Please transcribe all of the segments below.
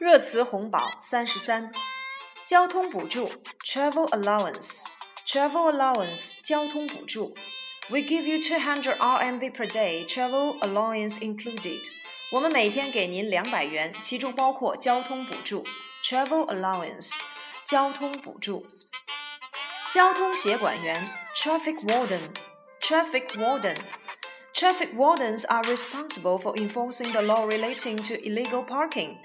热词红宝三十三，交通补助 （travel allowance），travel allowance 交通补助。We give you 200 RMB per day, travel allowance included。我们每天给您两百元，其中包括交通补助 （travel allowance）。交通补助。交通协管员 （traffic warden），traffic warden。Traffic wardens are responsible for enforcing the law relating to illegal parking.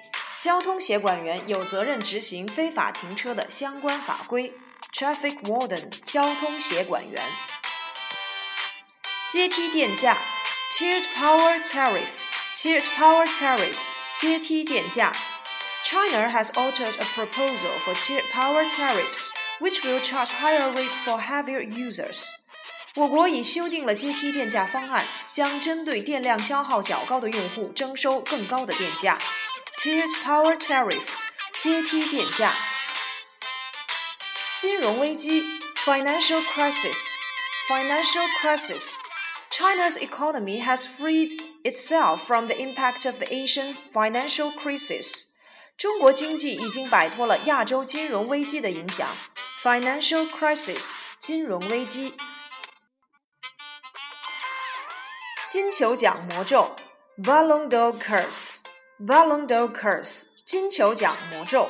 交通协管员有责任执行非法停车的相关法规。Traffic warden，交通协管员。阶梯电价，tiered power tariff，tiered power tariff，阶梯电价。China has altered a proposal for tiered power tariffs, which will charge higher rates for heavier users. 我国已修订了阶梯电价方案，将针对电量消耗较高的用户征收更高的电价。Tiered Power Tariff，阶梯电价。金融危机 （Financial Crisis），Financial Crisis。China's economy has freed itself from the impact of the Asian financial crisis. 中国经济已经摆脱了亚洲金融危机的影响。Financial crisis，金融危机。金球奖魔咒 Ballon d'Or Curse Ballon d'Or Curse 金球奖魔咒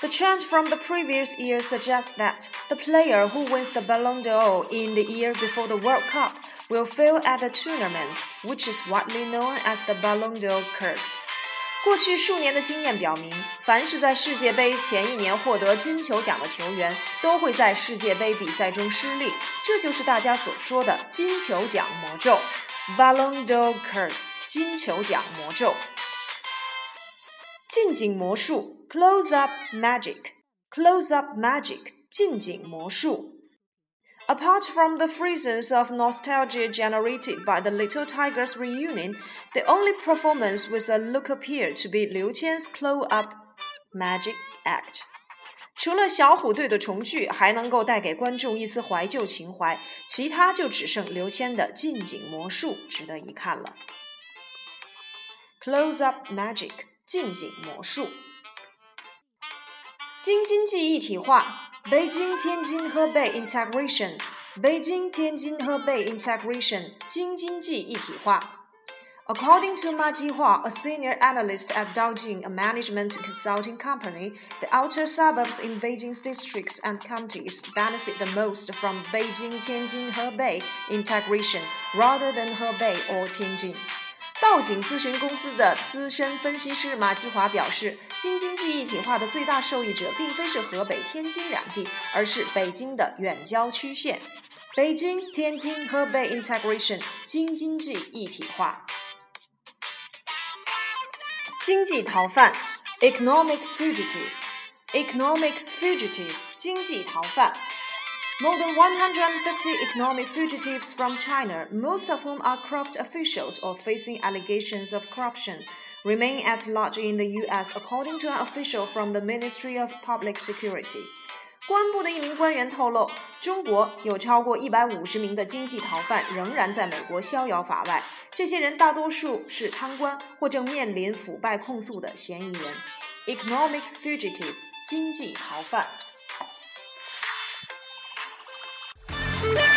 The trend from the previous year suggests that the player who wins the Ballon d'Or in the year before the World Cup will fail at the tournament, which is widely known as the Ballon d'Or curse. 过去数年的经验表明，凡是在世界杯前一年获得金球奖的球员，都会在世界杯比赛中失利。这就是大家所说的金球奖魔咒 （Ballon d'Or Curse）。金球奖魔咒。 近景魔术 （Close Up Magic），Close Up Magic，近景魔术。Apart from the phrases of nostalgia generated by the Little Tigers reunion, the only performance with a look appeared to be Liu Qian's Close Up Magic Act. 除了小虎队的重聚还能够带给观众一丝怀旧情怀，其他就只剩刘谦的近景魔术值得一看了。Close Up Magic 近景魔术，京津冀一体化。北京、天津、河北 integration，北京、天津、河北 integration，京津冀一体化。According to Ma Jihua, a senior analyst at Daojing, a management consulting company, the outer suburbs in Beijing's districts and counties benefit the most from Beijing, Tianjin, Hebei integration rather than Hebei or Tianjin. 道景咨询公司的资深分析师马其华表示，京津冀一体化的最大受益者并非是河北、天津两地，而是北京的远郊区县。北京、天津、河北 integration，京津冀一体化。经济逃犯 economic fugitive，economic fugitive，经济逃犯。More than 150 economic fugitives from China, most of whom are corrupt officials or facing allegations of corruption, remain at large in the U.S., according to an official from the Ministry of Public Security. 公安部的一名官员透露，中国有超过一百五十名的经济逃犯仍然在美国逍遥法外。这些人大多数是贪官或正面临腐败控诉的嫌疑人。Economic fugitive，经济逃犯。 Yeah.